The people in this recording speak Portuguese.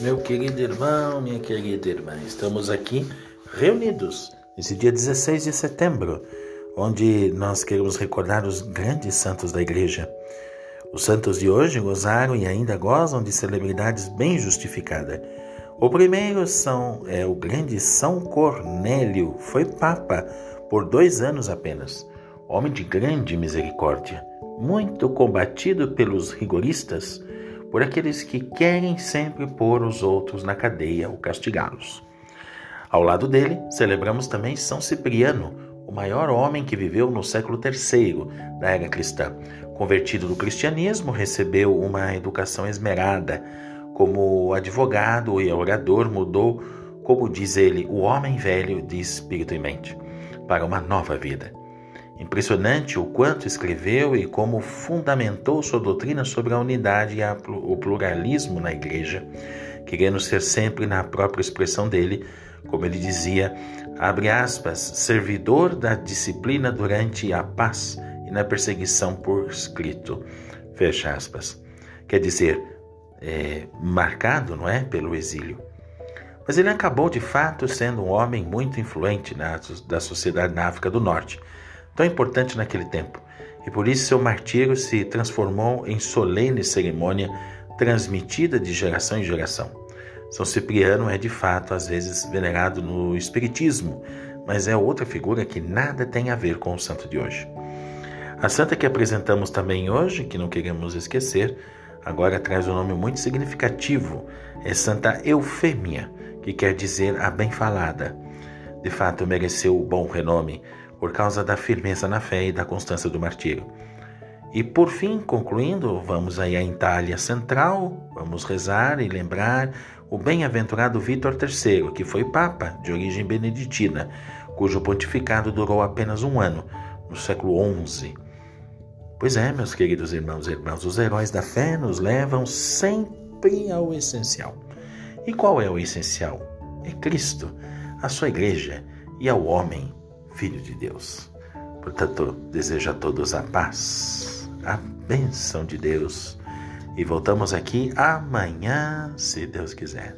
Meu querido irmão, minha querida irmã, estamos aqui reunidos nesse dia 16 de setembro, onde nós queremos recordar os grandes santos da igreja. Os santos de hoje gozaram e ainda gozam de celebridades bem justificadas. O primeiro são, é o grande São Cornélio, foi papa por dois anos apenas, homem de grande misericórdia, muito combatido pelos rigoristas por aqueles que querem sempre pôr os outros na cadeia ou castigá-los. Ao lado dele, celebramos também São Cipriano, o maior homem que viveu no século III da era cristã. Convertido do cristianismo, recebeu uma educação esmerada. Como advogado e orador, mudou, como diz ele, o homem velho de espírito e mente, para uma nova vida. Impressionante o quanto escreveu e como fundamentou sua doutrina sobre a unidade e o pluralismo na igreja, querendo ser sempre na própria expressão dele, como ele dizia, abre aspas, servidor da disciplina durante a paz e na perseguição por escrito, fecha aspas. Quer dizer, é, marcado, não é, pelo exílio. Mas ele acabou de fato sendo um homem muito influente na, da sociedade na África do Norte tão importante naquele tempo, e por isso seu martírio se transformou em solene cerimônia transmitida de geração em geração. São Cipriano é de fato às vezes venerado no Espiritismo, mas é outra figura que nada tem a ver com o santo de hoje. A santa que apresentamos também hoje, que não queremos esquecer, agora traz um nome muito significativo, é Santa Eufêmia, que quer dizer a bem-falada. De fato, mereceu o bom renome, por causa da firmeza na fé e da constância do martírio. E por fim, concluindo, vamos aí à Itália Central, vamos rezar e lembrar o bem-aventurado Vítor III, que foi papa de origem beneditina, cujo pontificado durou apenas um ano, no século XI. Pois é, meus queridos irmãos e irmãs, os heróis da fé nos levam sempre ao essencial. E qual é o essencial? É Cristo, a sua igreja e ao homem Filho de Deus. Portanto, desejo a todos a paz, a bênção de Deus. E voltamos aqui amanhã, se Deus quiser.